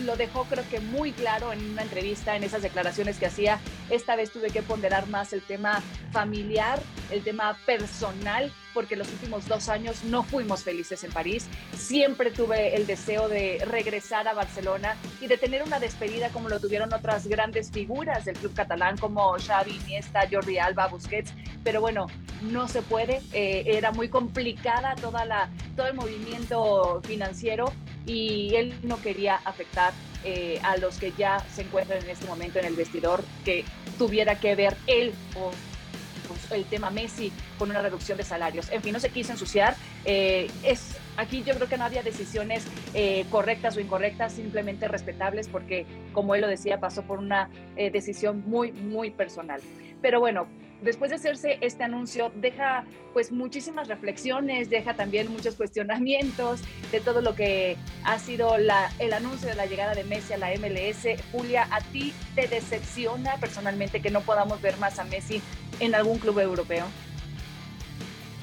lo dejó creo que muy claro en una entrevista, en esas declaraciones que hacía. Esta vez tuve que ponderar más el tema familiar, el tema personal, porque los últimos dos años no fuimos felices en París. Siempre tuve el deseo de regresar a Barcelona y de tener una despedida como lo tuvieron otras grandes figuras del club catalán como Xavi, Iniesta, Jordi Alba, Busquets. Pero bueno, no se puede. Eh, era muy complicada toda la, todo el movimiento financiero y él no quería afectar eh, a los que ya se encuentran en este momento en el vestidor, que tuviera que ver él o pues, el tema Messi con una reducción de salarios. En fin, no se quiso ensuciar. Eh, es, aquí yo creo que no había decisiones eh, correctas o incorrectas, simplemente respetables, porque como él lo decía, pasó por una decisión muy, muy personal. Pero bueno, después de hacerse este anuncio, deja pues muchísimas reflexiones, deja también muchos cuestionamientos de todo lo que ha sido la, el anuncio de la llegada de Messi a la MLS. Julia, ¿a ti te decepciona personalmente que no podamos ver más a Messi en algún club europeo?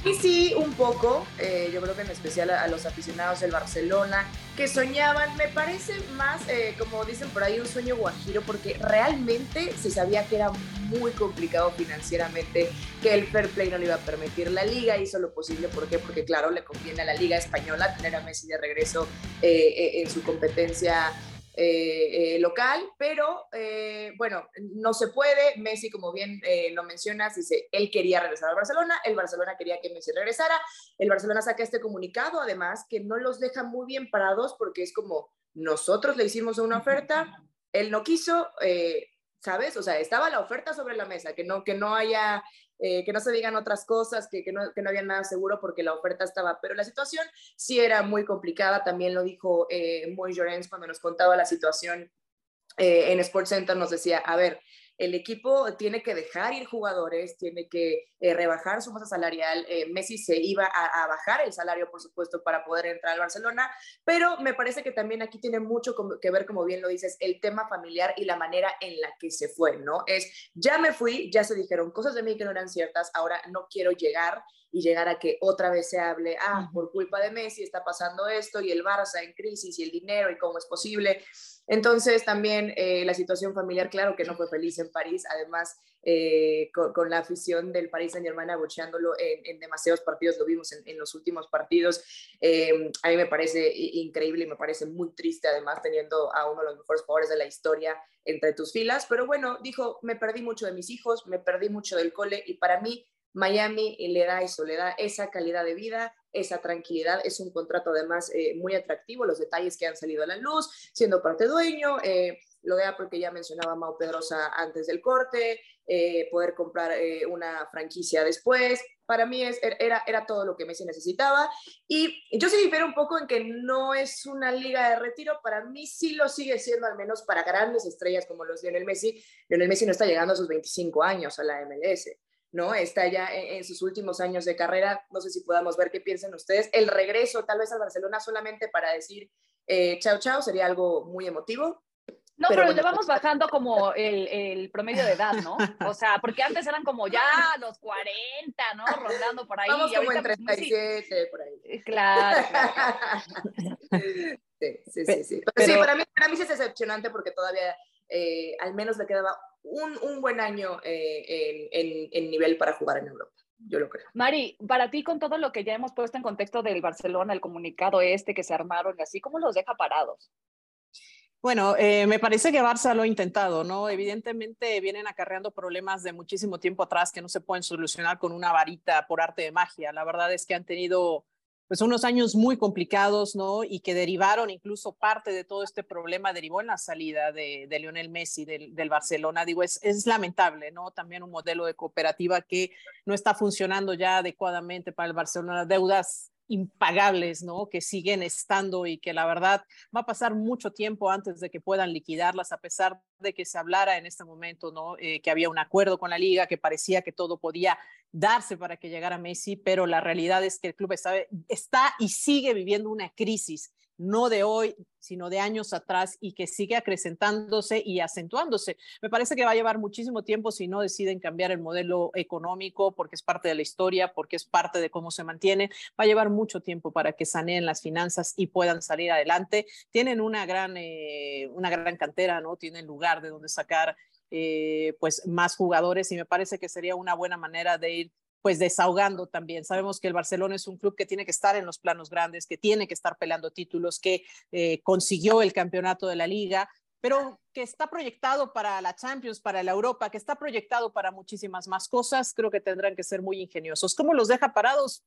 Y sí, un poco, eh, yo creo que en especial a, a los aficionados del Barcelona, que soñaban, me parece más, eh, como dicen por ahí, un sueño guajiro, porque realmente se sabía que era muy complicado financieramente, que el fair play no le iba a permitir. La liga hizo lo posible, ¿por qué? Porque claro, le conviene a la liga española tener a Messi de regreso eh, eh, en su competencia eh, eh, local, pero eh, bueno, no se puede. Messi, como bien lo mencionas, dice, él quería regresar al Barcelona, el Barcelona quería que Messi regresara, el Barcelona saca este comunicado, además, que no los deja muy bien parados porque es como, nosotros le hicimos una oferta, él no quiso, ¿sabes? O sea, estaba la oferta sobre la mesa, que no, que no haya... eh, que no se digan otras cosas, que, que, no, que no había nada seguro porque la oferta estaba, pero la situación sí era muy complicada, también lo dijo eh, Moy cuando nos contaba la situación eh, en Sports Center, nos decía, a ver, el equipo tiene que dejar ir jugadores, tiene que eh, rebajar su masa salarial. Eh, Messi se iba a, a, bajar el salario, por supuesto, para poder entrar al Barcelona, pero me parece que también aquí tiene mucho que ver, como bien lo dices, el tema familiar y la manera en la que se fue, ¿no? Es, ya me fui, ya se dijeron cosas de mí que no eran ciertas, ahora no quiero llegar y llegar a que otra vez se hable, ah, por culpa de Messi está pasando esto y el Barça en crisis y el dinero y cómo es posible. Entonces también eh, la situación familiar, claro que no fue feliz en París, además eh, con, la afición del Paris Saint Germain abucheándolo en, demasiados partidos, lo vimos en, en los últimos partidos, eh, a mí me parece increíble y me parece muy triste además teniendo a uno de los mejores jugadores de la historia entre tus filas, pero bueno, dijo, me perdí mucho de mis hijos, me perdí mucho del cole y para mí Miami le da eso, le da esa calidad de vida, esa tranquilidad. Es un contrato además eh, muy atractivo, los detalles que han salido a la luz, siendo parte dueño, eh, lo de Apple que ya mencionaba Mau Pedrosa antes del corte, eh, poder comprar una franquicia después. Para mí es, er, era, era todo lo que Messi necesitaba. Y yo sí difiero un poco en que no es una liga de retiro. Para mí sí lo sigue siendo, al menos para grandes estrellas como los Lionel Messi. Lionel Messi no está llegando a sus 25 años a la MLS. ¿No? Está ya en, en, sus últimos años de carrera. No sé si podamos ver qué piensan ustedes. El regreso tal vez al Barcelona solamente para decir eh, chao, chao sería algo muy emotivo. No, pero, pero bueno, le vamos bajando como el, el, promedio de edad, ¿no? O sea, porque antes eran como ya los 40, ¿no? Rondando por ahí. Vamos y como en 37, pues, sí. por ahí. Claro. claro. sí, sí, sí. sí. Pero, pero, sí, para mí, para mí sí es decepcionante porque todavía eh, al menos le quedaba un, un buen año eh, en, en, en nivel para jugar en Europa yo lo creo. Mari, para ti, con todo lo que ya hemos puesto en contexto del Barcelona, el comunicado este que se armaron y así, ¿cómo los deja parados? Bueno, eh, me parece que Barça lo ha intentado, ¿no? Evidentemente vienen acarreando problemas de muchísimo tiempo atrás que no se pueden solucionar con una varita por arte de magia. La verdad es que han tenido pues unos años muy complicados, ¿no? Y que derivaron incluso parte de todo este problema, derivó en la salida de, de Lionel Messi del, del, Barcelona. Digo, es, es lamentable, ¿no? También un modelo de cooperativa que no está funcionando ya adecuadamente para el Barcelona. Deudas impagables, ¿no? Que siguen estando y que la verdad va a pasar mucho tiempo antes de que puedan liquidarlas, a pesar de que se hablara en este momento, ¿no? Eh, que había un acuerdo con la liga, que parecía que todo podía darse para que llegara Messi, pero la realidad es que el club está, está y sigue viviendo una crisis no de hoy, sino de años atrás y que sigue acrecentándose y acentuándose. Me parece que va a llevar muchísimo tiempo si no deciden cambiar el modelo económico, porque es parte de la historia, porque es parte de cómo se mantiene. Va a llevar mucho tiempo para que saneen las finanzas y puedan salir adelante. Tienen una gran, eh, una gran cantera, ¿no? Tienen lugar de donde sacar eh, pues más jugadores y me parece que sería una buena manera de ir pues desahogando también. Sabemos que el Barcelona es un club que tiene que estar en los planos grandes, que tiene que estar peleando títulos, que eh, consiguió el campeonato de la liga, pero que está proyectado para la Champions, para la Europa, que está proyectado para muchísimas más cosas, creo que tendrán que ser muy ingeniosos. ¿Cómo los deja parados?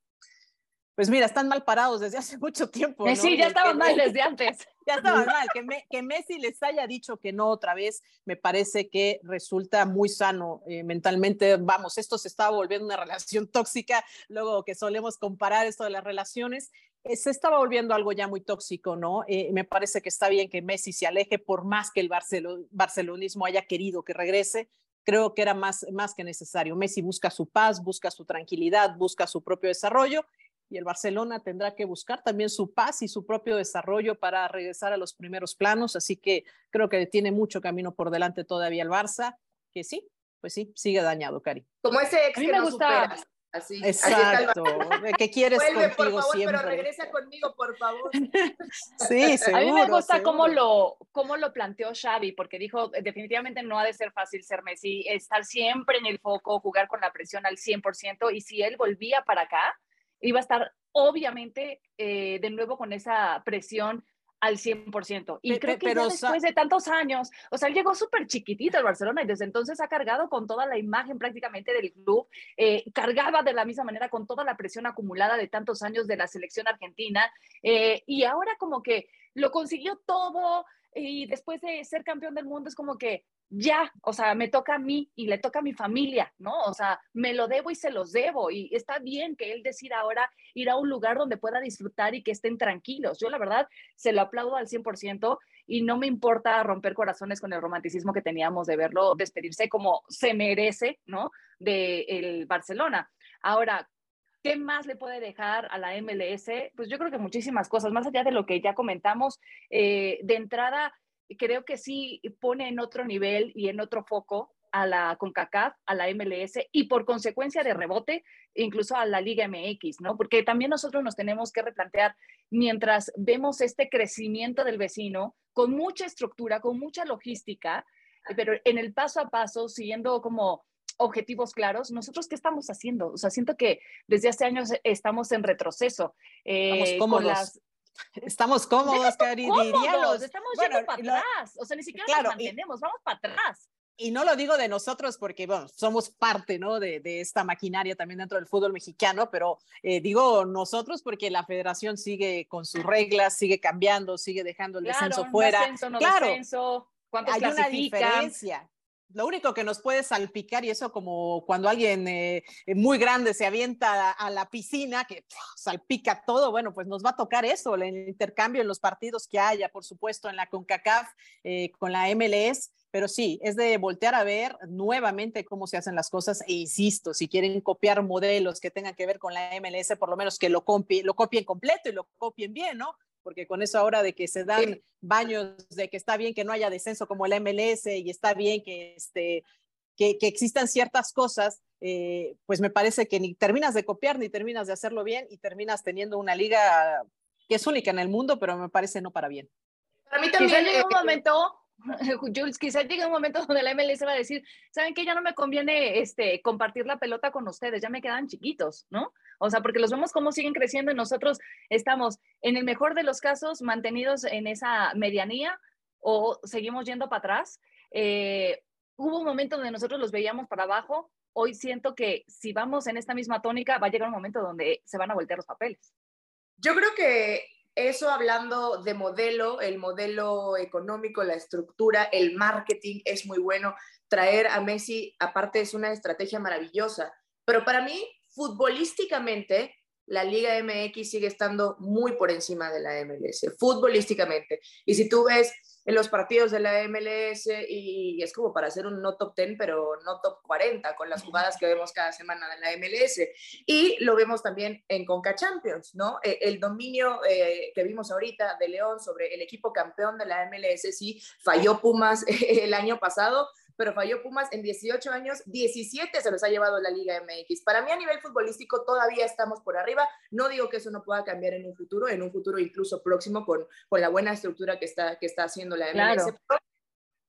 Pues mira, están mal parados desde hace mucho tiempo. ¿no? Sí, ya estaban mal desde antes. Ya estaban mal. Que, me, que, Messi les haya dicho que no otra vez, me parece que resulta muy sano eh, mentalmente. Vamos, esto se estaba volviendo una relación tóxica, luego que solemos comparar esto de las relaciones. Eh, se estaba volviendo algo ya muy tóxico, ¿no? Eh, me parece que está bien que Messi se aleje, por más que el barcelo, barcelonismo haya querido que regrese, creo que era más, más que necesario. Messi busca su paz, busca su tranquilidad, busca su propio desarrollo y el Barcelona tendrá que buscar también su paz y su propio desarrollo para regresar a los primeros planos, así que creo que tiene mucho camino por delante todavía el Barça, que sí, pues sí, sigue dañado, Cari. Como ese ex a mí que me no gusta. superas. Así, Exacto, así que quieres Vuelve, contigo por favor, siempre. pero regresa conmigo, por favor. sí, seguro, A mí me gusta seguro. cómo lo, cómo lo planteó Xavi, porque dijo, definitivamente no ha de ser fácil ser Messi, estar siempre en el foco, jugar con la presión al 100%, y si él volvía para acá, iba a estar obviamente eh, de nuevo con esa presión al 100%. Y Pe- creo que pero ya después de tantos años, o sea, él llegó súper chiquitito al Barcelona y desde entonces ha cargado con toda la imagen prácticamente del club, eh, cargaba de la misma manera con toda la presión acumulada de tantos años de la selección argentina eh, y ahora como que lo consiguió todo y después de ser campeón del mundo es como que ya, o sea, me toca a mí y le toca a mi familia, ¿no? O sea, me lo debo y se los debo y está bien que él decida ahora ir a un lugar donde pueda disfrutar y que estén tranquilos. Yo la verdad se lo aplaudo al 100% y no me importa romper corazones con el romanticismo que teníamos de verlo despedirse como se merece, ¿no? De el Barcelona. Ahora, ¿Qué más le puede dejar a la MLS? Pues yo creo que muchísimas cosas, más allá de lo que ya comentamos, eh, de entrada creo que sí pone en otro nivel y en otro foco a la CONCACAF, a la MLS y por consecuencia de rebote, incluso a la Liga MX, ¿no? Porque también nosotros nos tenemos que replantear mientras vemos este crecimiento del vecino con mucha estructura, con mucha logística, pero en el paso a paso, siguiendo como objetivos claros, nosotros qué estamos haciendo? O sea, siento que desde hace años estamos en retroceso. eh, Estamos con cómodos. las- Estamos cómodos, Cari, diría los- estamos bueno, yendo para lo- atrás, o sea, ni siquiera claro, nos y- mantenemos, vamos para atrás. y no lo digo de nosotros porque, bueno, somos parte, ¿no? De, de esta maquinaria también dentro del fútbol mexicano, pero eh, digo nosotros porque la federación sigue con sus reglas, sigue cambiando, sigue dejando el descenso Claro, no fuera. ascenso, no Claro, descenso, Hay una diferencia. Lo único que nos puede salpicar, y eso como cuando alguien eh, muy grande se avienta a, la piscina, que salpica todo, bueno, pues nos va a tocar eso, el intercambio en los partidos que haya, por supuesto, en la CONCACAF, eh, con la MLS, pero sí, es de voltear a ver nuevamente cómo se hacen las cosas e insisto, si quieren copiar modelos que tengan que ver con la MLS, por lo menos que lo, copien, lo copien completo y lo copien bien, ¿no? Porque con eso ahora de que se dan Sí. baños, de que está bien que no haya descenso como la MLS y está bien que, este, que, que existan ciertas cosas, eh, pues me parece que ni terminas de copiar ni terminas de hacerlo bien y terminas teniendo una liga que es única en el mundo, pero me parece no para bien. Para mí Quizá también. un eh, momento, Jules, quizás llegue un momento donde la MLS va a decir, ¿saben qué? Ya no me conviene este, compartir la pelota con ustedes, ya me quedan chiquitos, ¿no? O sea, porque los vemos cómo siguen creciendo y nosotros estamos, en el mejor de los casos, mantenidos en esa medianía o seguimos yendo para atrás. Eh, hubo un momento donde nosotros los veíamos para abajo, hoy siento que si vamos en esta misma tónica, va a llegar un momento donde se van a voltear los papeles. Yo creo que eso hablando de modelo, el modelo económico, la estructura, el marketing es muy bueno. Traer a Messi, aparte, es una estrategia maravillosa. Pero para mí, futbolísticamente, la Liga MX sigue estando muy por encima de la MLS, futbolísticamente. Y si tú ves en los partidos de la MLS y es como para hacer un no top 10, pero no top 40 con las jugadas que vemos cada semana en la MLS. Y lo vemos también en Conca Champions, ¿no? E, el dominio eh, que vimos ahorita de León sobre el equipo campeón de la MLS, sí, falló Pumas el año pasado, pero falló Pumas en 18 años, 17 se los ha llevado la Liga MX. Para mí a nivel futbolístico todavía estamos por arriba. No digo que eso no pueda cambiar en un futuro, en un futuro incluso próximo con, con la buena estructura que está, que está haciendo la MLS.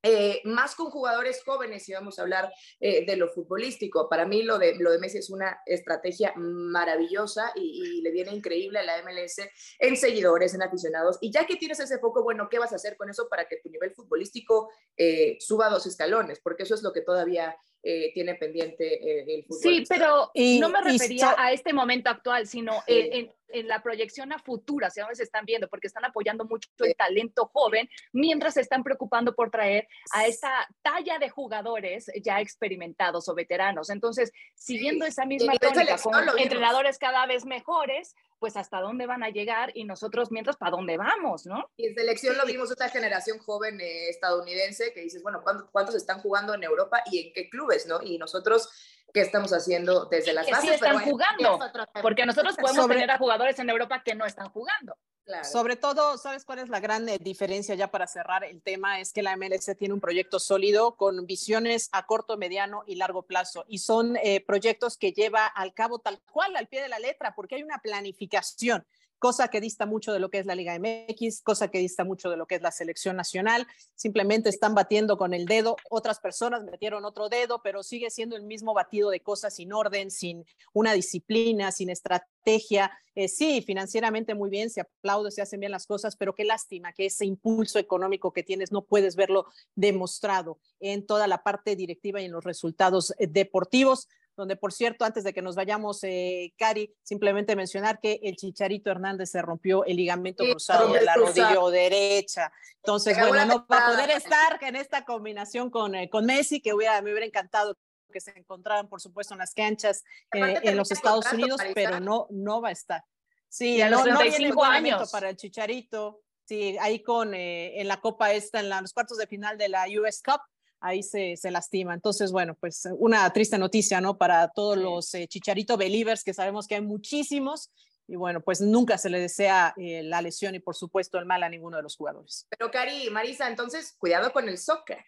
Eh, más con jugadores jóvenes, si vamos a hablar eh, de lo futbolístico. Para mí lo de, lo de Messi es una estrategia maravillosa y, le viene increíble a la MLS en seguidores, en aficionados. Y ya que tienes ese foco, bueno, ¿qué vas a hacer con eso para que tu nivel futbolístico eh, suba dos escalones? Porque eso es lo que todavía tiene pendiente el fútbol. Sí, pero no me refería a este momento actual, sino en en la proyección a futuro, hacia dónde se están viendo, porque están apoyando mucho el talento joven, mientras se están preocupando por traer a esta talla de jugadores ya experimentados o veteranos. Entonces, siguiendo esa misma tónica con entrenadores cada vez mejores, pues hasta dónde van a llegar y nosotros mientras para dónde vamos, ¿no? Y en selección lo vimos esta generación joven eh, estadounidense que dices, bueno, ¿cuántos, están jugando en Europa y en qué clubes, no? Y nosotros qué estamos haciendo desde las bases. Sí están jugando, porque nosotros podemos tener a jugadores en Europa que no están jugando. Sobre todo, ¿sabes cuál es la gran eh, diferencia ya para cerrar el tema? Es que la MLS tiene un proyecto sólido con visiones a corto, mediano y largo plazo. Y son eh, proyectos que lleva al cabo tal cual, al pie de la letra, porque hay una planificación cosa que dista mucho de lo que es la Liga MX, cosa que dista mucho de lo que es la selección nacional. Simplemente están batiendo con el dedo, otras personas metieron otro dedo, pero sigue siendo el mismo batido de cosas sin orden, sin una disciplina, sin estrategia. Eh, sí, financieramente muy bien, se aplaude, se hacen bien las cosas, pero qué lástima que ese impulso económico que tienes no puedes verlo demostrado en toda la parte directiva y en los resultados eh, deportivos donde por cierto, antes de que nos vayamos, eh, Cari, simplemente mencionar que el Chicharito Hernández se rompió el ligamento cruzado de la rodilla derecha. Entonces, bueno, no va a poder estar en esta combinación con, eh, con Messi, que hubiera, me hubiera encantado que se encontraran, por supuesto, en las canchas eh, en los Estados Unidos, pero no, no va a estar. Sí, a los no, no años para el Chicharito. Sí, ahí con en la Copa esta, en los cuartos de final de la US Cup, ahí se, se, lastima. Entonces, bueno, pues una triste noticia, ¿no? Para todos los eh, Chicharito Believers, que sabemos que hay muchísimos. Y bueno, pues nunca se le desea eh, la lesión y por supuesto el mal a ninguno de los jugadores. Pero Cari, Marisa, entonces cuidado con el soccer.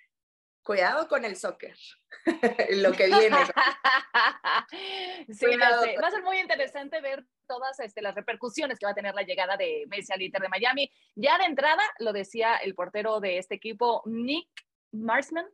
Cuidado con el soccer. Lo que viene. sí, va a ser muy interesante ver todas este, las repercusiones que va a tener la llegada de Messi al Inter de Miami. Ya de entrada, lo decía el portero de este equipo, Nick Marsman,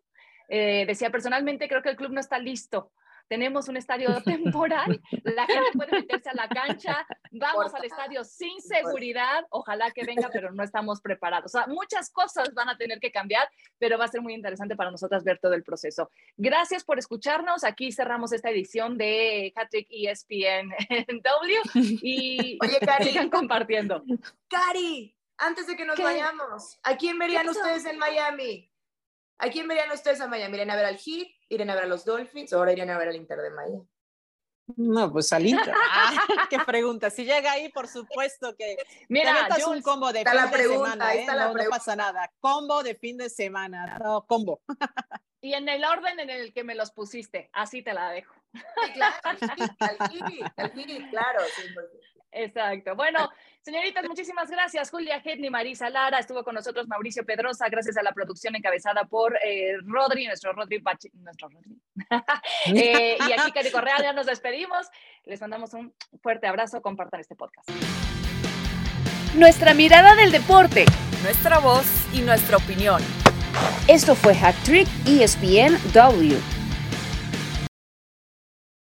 eh, decía, personalmente creo que el club no está listo. Tenemos un estadio temporal, la gente puede meterse a la cancha, vamos al estadio sin seguridad, ojalá que venga, pero no estamos preparados. O sea, muchas cosas van a tener que cambiar, pero va a ser muy interesante para nosotras ver todo el proceso. Gracias por escucharnos. Aquí cerramos esta edición de Hattrick ESPN W y Oye, Cari, sigan compartiendo. Cari, antes de que nos vayamos, ¿a quién verían ustedes en Miami? ¿A quién verían ustedes a Miami? ¿Irían a ver al Heat? ¿Irían a ver a los Dolphins? ¿O ahora irían a ver al Inter de Miami? No, pues al Inter. Ah, qué pregunta. Si llega ahí, por supuesto que. Mira, es un combo de fin de semana. ¿eh? no, no, pasa nada. Combo de fin de semana. No, combo. Y en el orden en el que me los pusiste, así te la dejo. Sí, claro, al al claro. Sí, Exacto. Bueno, señoritas, muchísimas gracias. Julia Hedney, Marisa Lara, estuvo con nosotros Mauricio Pedrosa, gracias a la producción encabezada por eh, Rodri, nuestro Rodri, nuestro Rodri. Eh, y aquí, Cari Correa, ya nos despedimos. Les mandamos un fuerte abrazo. Compartan este podcast. Nuestra mirada del deporte. Nuestra voz y nuestra opinión. Esto fue Hack Trick ESPN W.